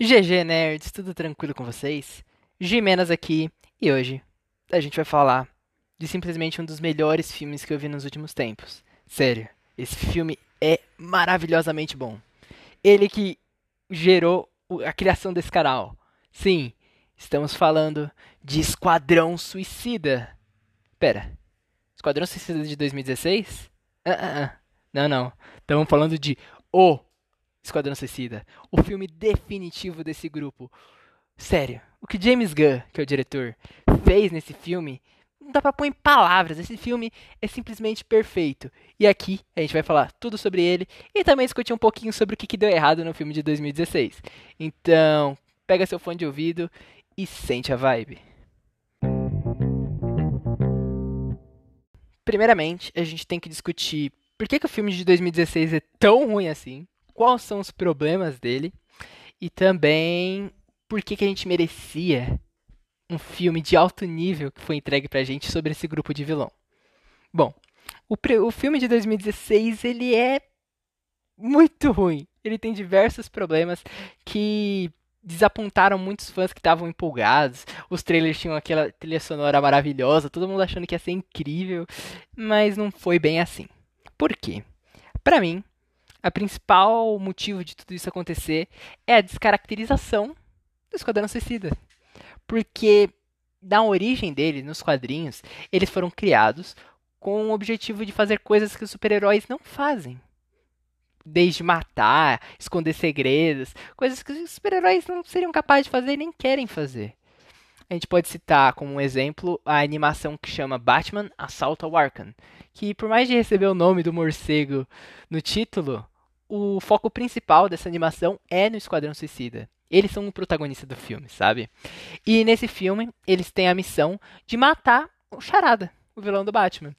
GG Nerds, tudo tranquilo com vocês? Jimenas aqui e hoje a gente vai falar de simplesmente um dos melhores filmes que eu vi nos últimos tempos. Sério, esse filme é maravilhosamente bom. Ele que gerou a criação desse canal. Sim, estamos falando de Esquadrão Suicida. Pera, Esquadrão Suicida de 2016? Ah, ah, ah. Não, não. Estamos falando de O Esquadrão Suicida. O filme definitivo desse grupo. Sério, o que James Gunn, que é o diretor, fez nesse filme, não dá pra pôr em palavras. Esse filme é simplesmente perfeito. E aqui a gente vai falar tudo sobre ele e também discutir um pouquinho sobre o que, que deu errado no filme de 2016. Então, pega seu fone de ouvido e sente a vibe. Primeiramente, a gente tem que discutir por que, que o filme de 2016 é tão ruim assim quais são os problemas dele e também por que, que a gente merecia um filme de alto nível que foi entregue pra gente sobre esse grupo de vilão. Bom, o, o filme de 2016 ele é muito ruim. Ele tem diversos problemas que desapontaram muitos fãs que estavam empolgados. Os trailers tinham aquela trilha sonora maravilhosa, todo mundo achando que ia ser incrível, mas não foi bem assim. Por quê? Para mim, a principal motivo de tudo isso acontecer é a descaracterização do Esquadrão Suicida. Porque da origem dele, nos quadrinhos, eles foram criados com o objetivo de fazer coisas que os super-heróis não fazem. Desde matar, esconder segredos, coisas que os super-heróis não seriam capazes de fazer e nem querem fazer. A gente pode citar como um exemplo a animação que chama Batman Assault ao Arkham, que por mais de receber o nome do morcego no título, o foco principal dessa animação é no Esquadrão Suicida. Eles são o protagonista do filme, sabe? E nesse filme, eles têm a missão de matar o Charada, o vilão do Batman.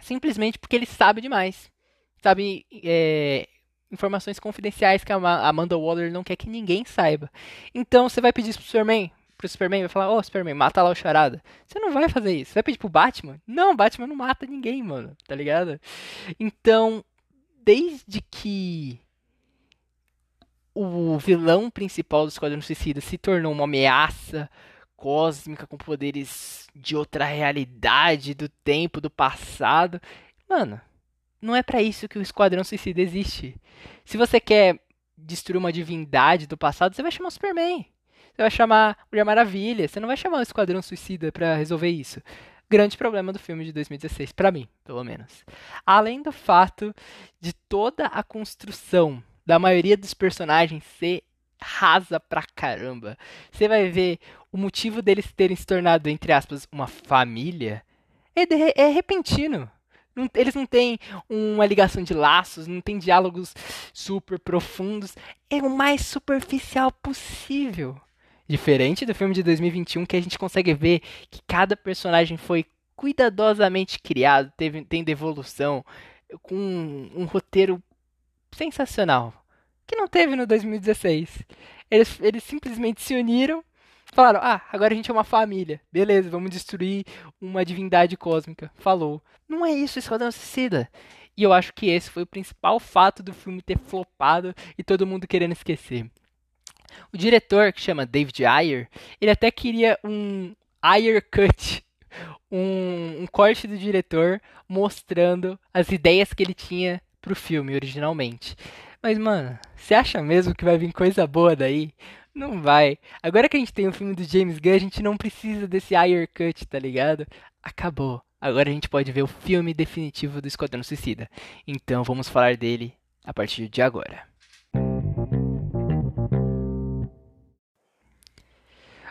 Simplesmente porque ele sabe demais. Sabe é, informações confidenciais que a Amanda Waller não quer que ninguém saiba. Então você vai pedir pro Superman, pro Superman vai falar, ô oh, Superman, mata lá o Charada. Você não vai fazer isso. Você vai pedir pro Batman? Não, Batman não mata ninguém, mano. Tá ligado? Então, desde que o vilão principal do Esquadrão Suicida se tornou uma ameaça cósmica com poderes de outra realidade, do tempo, do passado. Mano, não é para isso que o Esquadrão Suicida existe. Se você quer destruir uma divindade do passado, você vai chamar o Superman. Você vai chamar Mulher Maravilha, você não vai chamar o Esquadrão Suicida para resolver isso. Grande problema do filme de 2016, para mim, pelo menos. Além do fato de toda a construção da maioria dos personagens ser rasa pra caramba. Você vai ver o motivo deles terem se tornado, entre aspas, uma família é, de, é repentino. Eles não têm uma ligação de laços, não tem diálogos super profundos. É o mais superficial possível. Diferente do filme de 2021, que a gente consegue ver que cada personagem foi cuidadosamente criado, teve, tem devolução, com um, um roteiro sensacional. Que não teve no 2016. Eles, eles simplesmente se uniram, falaram: ah, agora a gente é uma família. Beleza, vamos destruir uma divindade cósmica. Falou. Não é isso, Esquadrão Suicida. E eu acho que esse foi o principal fato do filme ter flopado e todo mundo querendo esquecer. O diretor, que chama David Ayer, ele até queria um Ayer Cut, um, um corte do diretor mostrando as ideias que ele tinha pro filme originalmente. Mas, mano, você acha mesmo que vai vir coisa boa daí? Não vai. Agora que a gente tem o filme do James Gunn, a gente não precisa desse Ayer Cut, tá ligado? Acabou. Agora a gente pode ver o filme definitivo do Esquadrão Suicida. Então vamos falar dele a partir de agora.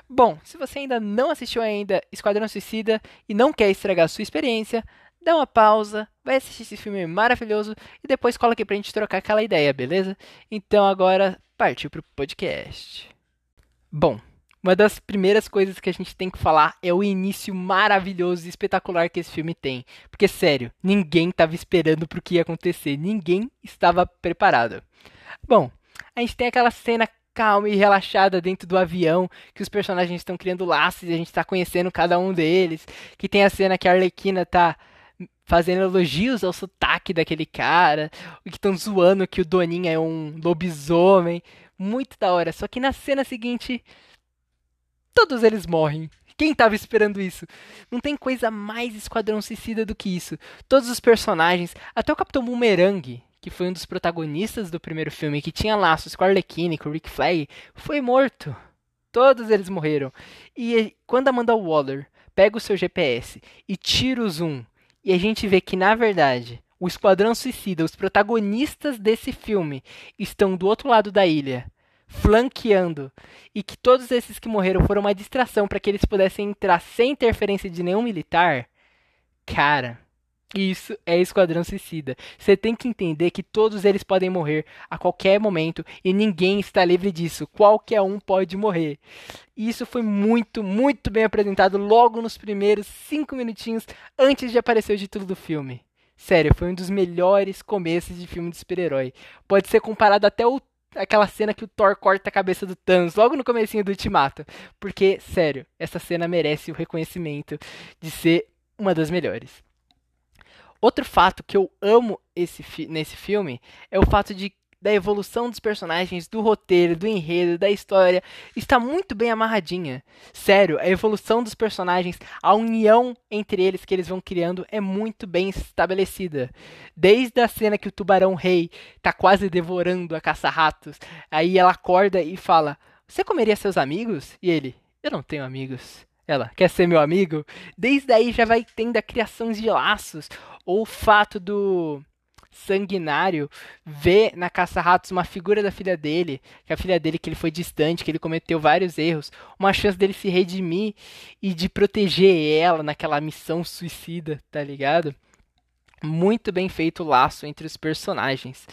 Bom, se você ainda não assistiu ainda Esquadrão Suicida e não quer estragar sua experiência, dá uma pausa, vai assistir esse filme maravilhoso e depois cola aqui pra gente trocar aquela ideia, beleza? Então agora partiu pro podcast. Bom, uma das primeiras coisas que a gente tem que falar é o início maravilhoso e espetacular que esse filme tem. Porque, sério, ninguém estava esperando pro que ia acontecer, ninguém estava preparado. Bom, a gente tem aquela cena calma e relaxada dentro do avião, que os personagens estão criando laços e a gente está conhecendo cada um deles, que tem a cena que a Arlequina tá fazendo elogios ao sotaque daquele cara, que estão zoando que o Doninha é um lobisomem. muito da hora. Só que na cena seguinte, todos eles morrem. Quem tava esperando isso? Não tem coisa mais Esquadrão Suicida do que isso. Todos os personagens, até o Capitão Boomerang, que foi um dos protagonistas do primeiro filme, que tinha laços com a Arlequina, com o Rick Flag, foi morto. Todos eles morreram. E quando Amanda Waller pega o seu GPS e tira o zoom, e a gente vê que, na verdade, o Esquadrão Suicida, os protagonistas desse filme, estão do outro lado da ilha, flanqueando, e que todos esses que morreram foram uma distração para que eles pudessem entrar sem interferência de nenhum militar, cara, isso é Esquadrão Suicida. Você tem que entender que todos eles podem morrer a qualquer momento e ninguém está livre disso. Qualquer um pode morrer. E isso foi muito, muito bem apresentado logo nos primeiros cinco minutinhos antes de aparecer o título do filme. Sério, foi um dos melhores começos de filme de super-herói. Pode ser comparado até o aquela cena que o Thor corta a cabeça do Thanos logo no comecinho do Ultimato, porque sério, essa cena merece o reconhecimento de ser uma das melhores. Outro fato que eu amo esse nesse filme é o fato de da evolução dos personagens, do roteiro, do enredo, da história, está muito bem amarradinha. Sério, a evolução dos personagens, a união entre eles que eles vão criando é muito bem estabelecida. Desde a cena que o tubarão rei tá quase devorando a caça-ratos, aí ela acorda e fala: "Você comeria seus amigos?" E ele: "Eu não tenho amigos." Ela, quer ser meu amigo? Desde aí já vai tendo a criação de laços. Ou o fato do sanguinário ver na caça-ratos uma figura da filha dele, que a filha dele que ele foi distante, que ele cometeu vários erros, uma chance dele se redimir e de proteger ela naquela missão suicida, tá ligado? Muito bem feito o laço entre os personagens.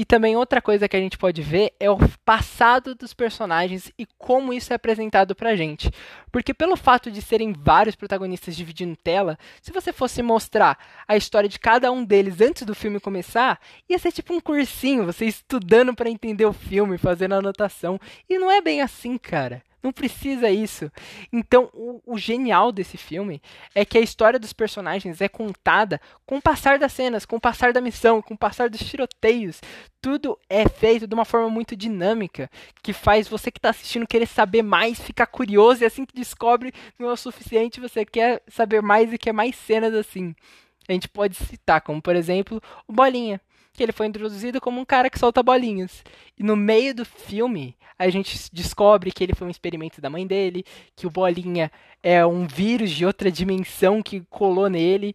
E também outra coisa que a gente pode ver é o passado dos personagens e como isso é apresentado pra gente. Porque pelo fato de serem vários protagonistas dividindo tela, se você fosse mostrar a história de cada um deles antes do filme começar, ia ser tipo um cursinho, você estudando para entender o filme, fazendo anotação. E não é bem assim, cara. Não precisa isso. Então, o, o, genial desse filme é que a história dos personagens é contada com o passar das cenas, com o passar da missão, com o passar dos tiroteios. Tudo é feito de uma forma muito dinâmica, que faz você que está assistindo querer saber mais, ficar curioso, e assim que descobre não é o suficiente, você quer saber mais e quer mais cenas assim. A gente pode citar, como por exemplo, o Bolinha que ele foi introduzido como um cara que solta bolinhas. E no meio do filme, a gente descobre que ele foi um experimento da mãe dele, que o Bolinha é um vírus de outra dimensão que colou nele.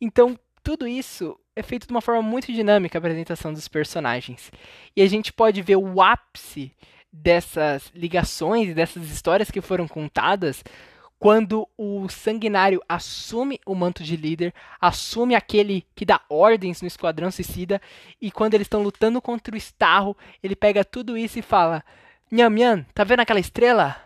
Então, tudo isso é feito de uma forma muito dinâmica a apresentação dos personagens. E a gente pode ver o ápice dessas ligações, dessas histórias que foram contadas quando o Sanguinário assume o manto de líder, assume aquele que dá ordens no Esquadrão Suicida, e quando eles estão lutando contra o Starro, ele pega tudo isso e fala: Nham Nham, tá vendo aquela estrela?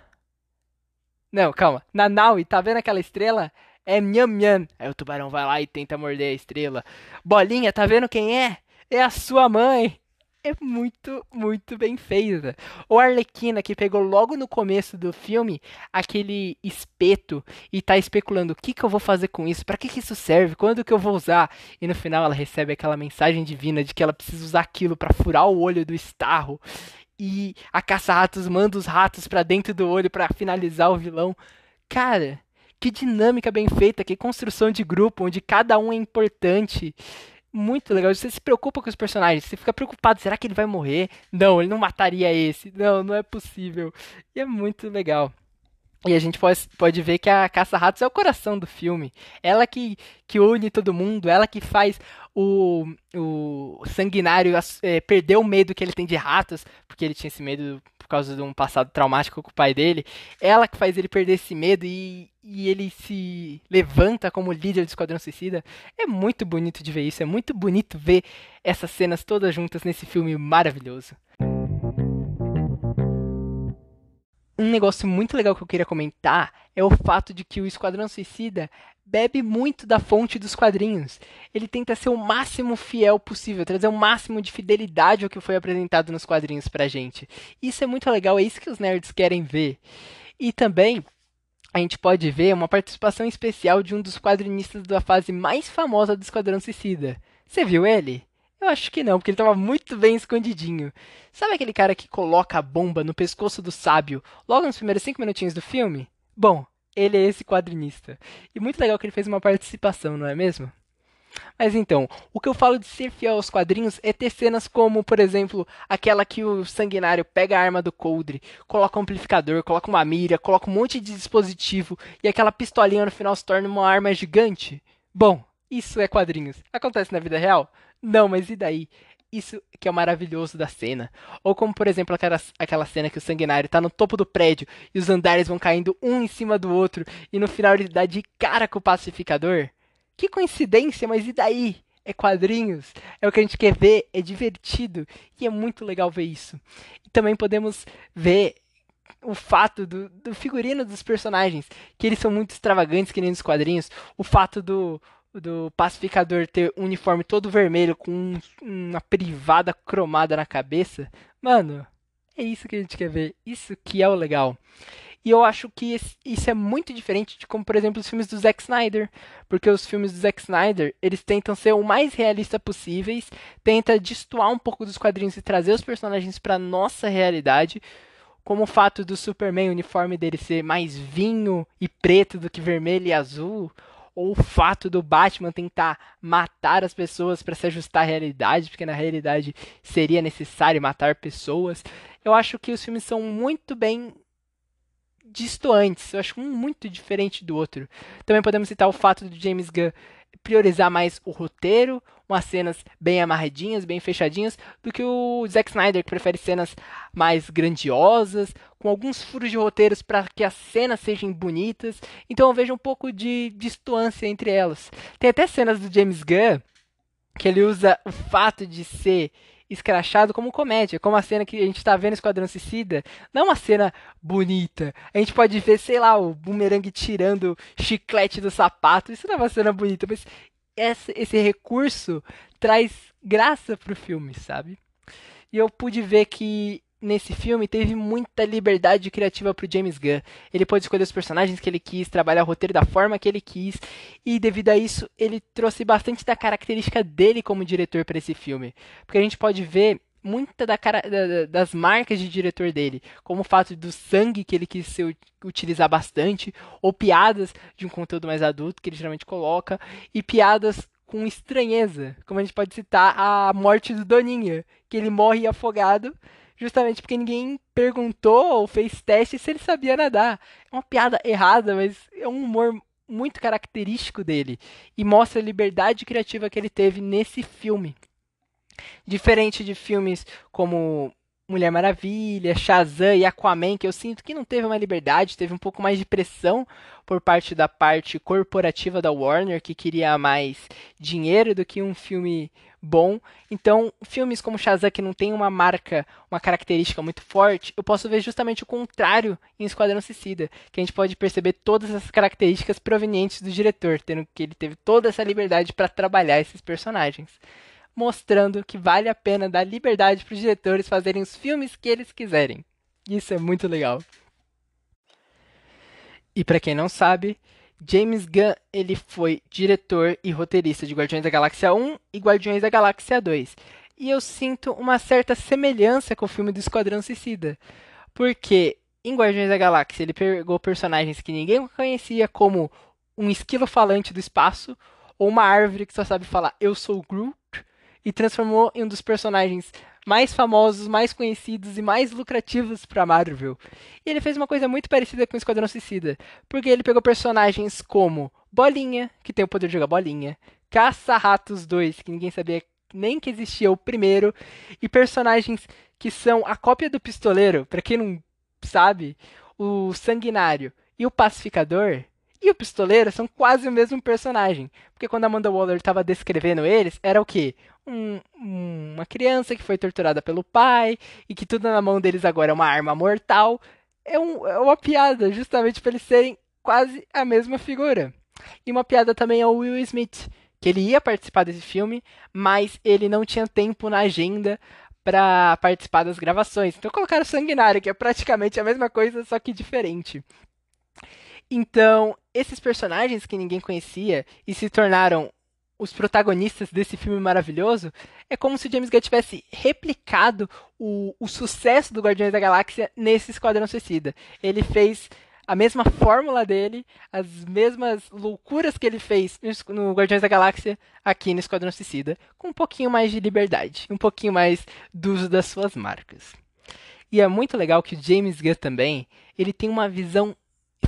Não, calma. Nanaui, tá vendo aquela estrela? É Nham Nham. Aí o tubarão vai lá e tenta morder a estrela. Bolinha, tá vendo quem é? É a sua mãe é muito, muito bem feita. O Arlequina, que pegou logo no começo do filme aquele espeto e tá especulando o que, que eu vou fazer com isso, para que, que isso serve, quando que eu vou usar. E no final ela recebe aquela mensagem divina de que ela precisa usar aquilo para furar o olho do Starro. E a caça-ratos manda os ratos para dentro do olho para finalizar o vilão. Cara, que dinâmica bem feita, que construção de grupo, onde cada um é importante muito legal. Você se preocupa com os personagens, você fica preocupado, será que ele vai morrer? Não, ele não mataria esse. Não, não é possível. E é muito legal. E a gente pode, pode ver que a Caça-Ratos é o coração do filme. Ela que, que une todo mundo, ela que faz o, o sanguinário é, perder o medo que ele tem de ratos, porque ele tinha esse medo causa de um passado traumático com o pai dele. Ela que faz ele perder esse medo e, e ele se levanta como líder do Esquadrão Suicida. É muito bonito de ver isso, é muito bonito ver essas cenas todas juntas nesse filme maravilhoso. Um negócio muito legal que eu queria comentar é o fato de que o Esquadrão Suicida bebe muito da fonte dos quadrinhos. Ele tenta ser o máximo fiel possível, trazer o máximo de fidelidade ao que foi apresentado nos quadrinhos pra gente. Isso é muito legal, é isso que os nerds querem ver. E também a gente pode ver uma participação especial de um dos quadrinistas da fase mais famosa do Esquadrão Suicida. Você viu ele? Eu acho que não, porque ele tava muito bem escondidinho. Sabe aquele cara que coloca a bomba no pescoço do sábio logo nos primeiros cinco minutinhos do filme? Bom, ele é esse quadrinista. E muito legal que ele fez uma participação, não é mesmo? Mas então, o que eu falo de ser fiel aos quadrinhos é ter cenas como, por exemplo, aquela que o sanguinário pega a arma do Coldre, coloca um amplificador, coloca uma mira, coloca um monte de dispositivo e aquela pistolinha no final se torna uma arma gigante. Bom, isso é quadrinhos. Acontece na vida real? Não, mas e daí? Isso que é o maravilhoso da cena. Ou como, por exemplo, aquela, aquela cena que o sanguinário tá no topo do prédio e os andares vão caindo um em cima do outro e no final ele dá de cara com o pacificador. Que coincidência, mas e daí? É quadrinhos, é o que a gente quer ver, é divertido e é muito legal ver isso. E também podemos ver o fato do, do figurino dos personagens, que eles são muito extravagantes, que nem nos quadrinhos. O fato do, do pacificador ter um uniforme todo vermelho com um, uma privada cromada na cabeça. Mano, é isso que a gente quer ver. Isso que é o legal. E eu acho que isso é muito diferente de como, por exemplo, os filmes do Zack Snyder. Porque os filmes do Zack Snyder, eles tentam ser o mais realista possíveis, tenta destoar um pouco dos quadrinhos e trazer os personagens para nossa realidade. Como o fato do Superman, o uniforme dele ser mais vinho e preto do que vermelho e azul. Ou o fato do Batman tentar matar as pessoas para se ajustar à realidade, porque na realidade seria necessário matar pessoas. Eu acho que os filmes são muito bem distantes. Eu acho um muito diferente do outro. Também podemos citar o fato de James Gunn priorizar mais o roteiro, umas cenas bem amarradinhas, bem fechadinhas, do que o Zack Snyder, que prefere cenas mais grandiosas, com alguns furos de roteiros para que as cenas sejam bonitas. Então eu vejo um pouco de distância entre elas. Tem até cenas do James Gunn que ele usa o fato de ser escrachado como comédia, como a cena que a gente tá vendo Esquadrão Suicida. Não é uma cena bonita. A gente pode ver, sei lá, o bumerangue tirando chiclete do sapato. Isso não é uma cena bonita, mas esse, esse recurso traz graça pro filme, sabe? E eu pude ver que nesse filme teve muita liberdade criativa pro James Gunn. Ele pôde escolher os personagens que ele quis, trabalhar o roteiro da forma que ele quis, e devido a isso, ele trouxe bastante da característica dele como diretor para esse filme. Porque a gente pode ver muita da cara, da, das marcas de diretor dele, como o fato do sangue que ele quis ser, utilizar bastante, ou piadas de um conteúdo mais adulto que ele geralmente coloca, e piadas com estranheza, como a gente pode citar a morte do Doninha, que ele morre afogado justamente porque ninguém perguntou ou fez teste se ele sabia nadar. É uma piada errada, mas é um humor muito característico dele e mostra a liberdade criativa que ele teve nesse filme. Diferente de filmes como Mulher Maravilha, Shazam e Aquaman, que eu sinto que não teve uma liberdade, teve um pouco mais de pressão por parte da parte corporativa da Warner, que queria mais dinheiro do que um filme bom. Então, filmes como Shazam, que não tem uma marca, uma característica muito forte, eu posso ver justamente o contrário em Esquadrão Suicida, que a gente pode perceber todas essas características provenientes do diretor, tendo que ele teve toda essa liberdade para trabalhar esses personagens mostrando que vale a pena dar liberdade para os diretores fazerem os filmes que eles quiserem. Isso é muito legal. E para quem não sabe, James Gunn ele foi diretor e roteirista de Guardiões da Galáxia 1 e Guardiões da Galáxia 2. E eu sinto uma certa semelhança com o filme do Esquadrão Suicida. Porque em Guardiões da Galáxia ele pegou personagens que ninguém conhecia, como um esquilo falante do espaço, ou uma árvore que só sabe falar eu sou Groot, e transformou em um dos personagens mais famosos, mais conhecidos e mais lucrativos para Marvel. E ele fez uma coisa muito parecida com o Esquadrão Suicida, porque ele pegou personagens como Bolinha, que tem o poder de jogar bolinha, Caça-Ratos 2, que ninguém sabia nem que existia o primeiro, e personagens que são a cópia do Pistoleiro, para quem não sabe, o Sanguinário e o Pacificador e o Pistoleiro são quase o mesmo personagem. Porque quando Amanda Waller estava descrevendo eles, era o quê? Um, uma criança que foi torturada pelo pai e que tudo na mão deles agora é uma arma mortal. É, um, é uma piada, justamente para eles serem quase a mesma figura. E uma piada também é o Will Smith, que ele ia participar desse filme, mas ele não tinha tempo na agenda para participar das gravações. Então colocaram Sanguinário, que é praticamente a mesma coisa, só que diferente. Então, esses personagens que ninguém conhecia e se tornaram os protagonistas desse filme maravilhoso, é como se James Gunn tivesse replicado o, o sucesso do Guardiões da Galáxia nesse Esquadrão Suicida. Ele fez a mesma fórmula dele, as mesmas loucuras que ele fez no Guardiões da Galáxia aqui no Esquadrão Suicida, com um pouquinho mais de liberdade, um pouquinho mais do uso das suas marcas. E é muito legal que o James Gunn também, ele tem uma visão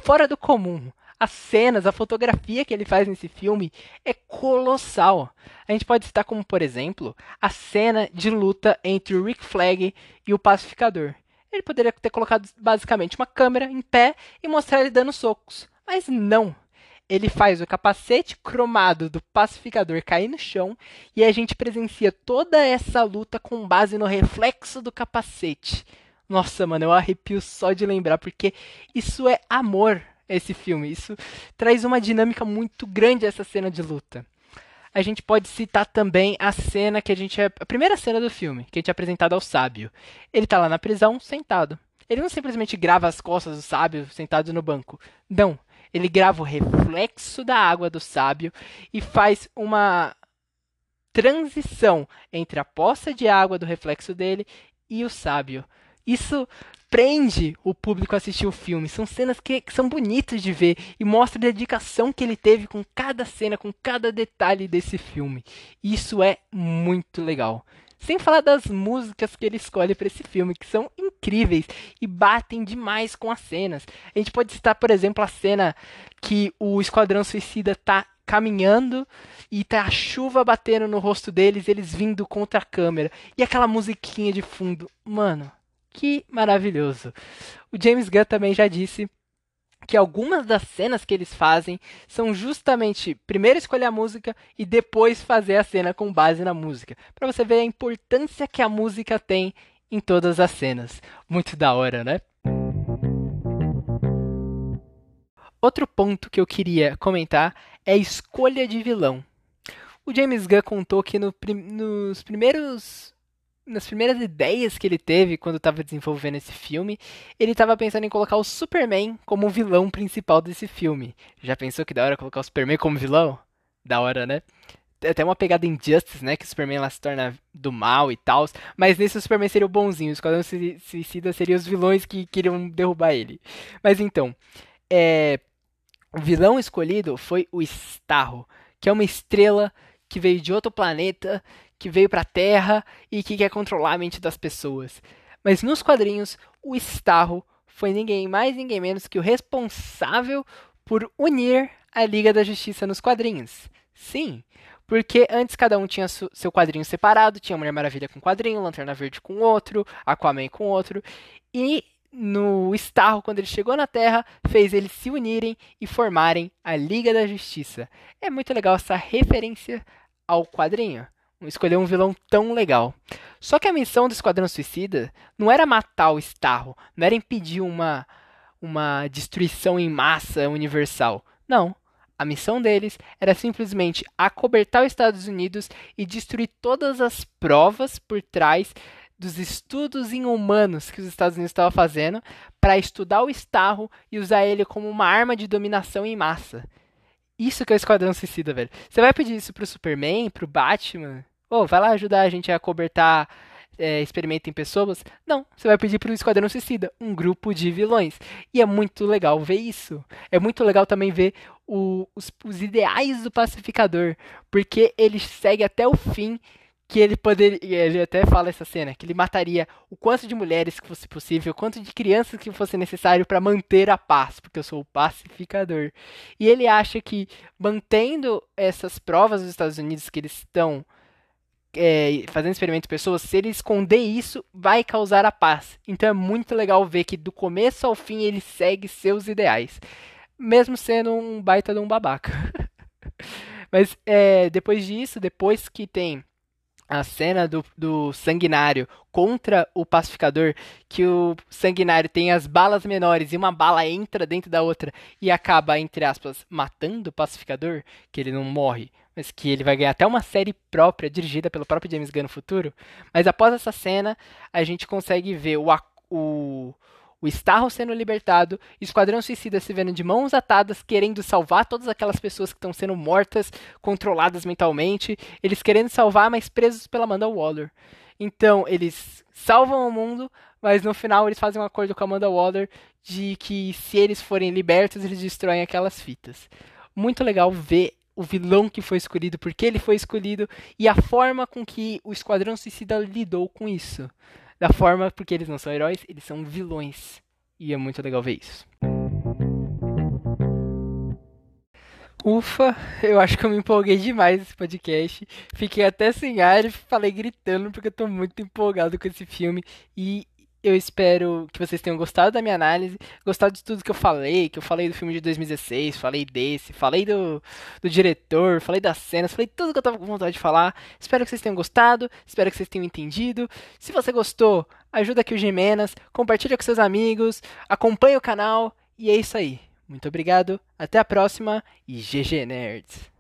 fora do comum. As cenas, a fotografia que ele faz nesse filme é colossal. A gente pode citar como, por exemplo, a cena de luta entre o Rick Flag e o Pacificador. Ele poderia ter colocado basicamente uma câmera em pé e mostrar ele dando socos, mas não. Ele faz o capacete cromado do pacificador cair no chão e a gente presencia toda essa luta com base no reflexo do capacete. Nossa, mano, eu arrepio só de lembrar, porque isso é amor, esse filme. Isso traz uma dinâmica muito grande essa cena de luta. A gente pode citar também a cena que a gente é a primeira cena do filme, que a gente é apresentado ao sábio. Ele tá lá na prisão, sentado. Ele não simplesmente grava as costas do sábio sentado no banco. Não, ele grava o reflexo da água do sábio e faz uma transição entre a poça de água do reflexo dele e o sábio. Isso prende o público a assistir o filme. São cenas que, que, são bonitas de ver e mostra a dedicação que ele teve com cada cena, com cada detalhe desse filme. Isso é muito legal. Sem falar das músicas que ele escolhe para esse filme, que são incríveis e batem demais com as cenas. A gente pode citar, por exemplo, a cena que o Esquadrão Suicida tá caminhando e tá a chuva batendo no rosto deles, eles vindo contra a câmera. E aquela musiquinha de fundo. Mano, que maravilhoso. O James Gunn também já disse que algumas das cenas que eles fazem são justamente primeiro escolher a música e depois fazer a cena com base na música, para você ver a importância que a música tem em todas as cenas. Muito da hora, né? Outro ponto que eu queria comentar é a escolha de vilão. O James Gunn contou que no, nos primeiros nas primeiras ideias que ele teve quando estava desenvolvendo esse filme, ele estava pensando em colocar o Superman como o vilão principal desse filme. Já pensou que da hora colocar o Superman como vilão? Da hora, né? Tem até uma pegada em Justice, né? Que o Superman lá se torna do mal e tal. Mas nesse o Superman seria o bonzinho. Os Esquadrão Suicida seriam os vilões que queriam derrubar ele. Mas então, é... o vilão escolhido foi o Starro, que é uma estrela que veio de outro planeta que veio para a Terra e que quer controlar a mente das pessoas. Mas nos quadrinhos, o Starro foi ninguém mais, ninguém menos que o responsável por unir a Liga da Justiça nos quadrinhos. Sim, porque antes cada um tinha seu quadrinho separado, tinha Mulher Maravilha com um quadrinho, Lanterna Verde com outro, Aquaman com outro, e no Starro, quando ele chegou na Terra, fez eles se unirem e formarem a Liga da Justiça. É muito legal essa referência ao quadrinho escolher um vilão tão legal. Só que a missão do Esquadrão Suicida não era matar o Starro, não era impedir uma, uma destruição em massa universal. Não. A missão deles era simplesmente acobertar os Estados Unidos e destruir todas as provas por trás dos estudos em humanos que os Estados Unidos estavam fazendo para estudar o Starro e usar ele como uma arma de dominação em massa. Isso que é o Esquadrão Suicida, velho. Você vai pedir isso pro Superman, pro Batman? Ô, oh, vai lá ajudar a gente a cobertar é, experimento em pessoas? Não, você vai pedir pro Esquadrão Suicida, um grupo de vilões. E é muito legal ver isso. É muito legal também ver o, os, os ideais do pacificador, porque ele segue até o fim que ele poderia, ele até fala essa cena, que ele mataria o quanto de mulheres que fosse possível, o quanto de crianças que fosse necessário para manter a paz, porque eu sou o pacificador. E ele acha que mantendo essas provas dos Estados Unidos que eles estão é, fazendo experimento em pessoas, se ele esconder isso, vai causar a paz. Então é muito legal ver que do começo ao fim ele segue seus ideais, mesmo sendo um baita de um babaca. Mas é, depois disso, depois que tem a cena do, do sanguinário contra o pacificador, que o sanguinário tem as balas menores e uma bala entra dentro da outra e acaba, entre aspas, matando o pacificador, que ele não morre, mas que ele vai ganhar até uma série própria, dirigida pelo próprio James Gunn no futuro. Mas após essa cena, a gente consegue ver o, o, o Starro sendo libertado, Esquadrão Suicida se vendo de mãos atadas, querendo salvar todas aquelas pessoas que estão sendo mortas, controladas mentalmente, eles querendo salvar, mas presos pela Amanda Waller. Então, eles salvam o mundo, mas no final eles fazem um acordo com a Amanda Waller de que se eles forem libertos, eles destroem aquelas fitas. Muito legal ver o vilão que foi escolhido, porque ele foi escolhido e a forma com que o Esquadrão Suicida lidou com isso. Da forma, porque eles não são heróis, eles são vilões. E é muito legal ver isso. Ufa, eu acho que eu me empolguei demais nesse podcast. Fiquei até sem ar e falei gritando porque eu tô muito empolgado com esse filme. E eu espero que vocês tenham gostado da minha análise, gostado de tudo que eu falei, que eu falei do filme de 2016, falei desse, falei do, do diretor, falei das cenas, falei tudo que eu tava com vontade de falar. Espero que vocês tenham gostado, espero que vocês tenham entendido. Se você gostou, ajuda aqui o Gemenas, compartilha com seus amigos, acompanha o canal e é isso aí. Muito obrigado, até a próxima e GG Nerds!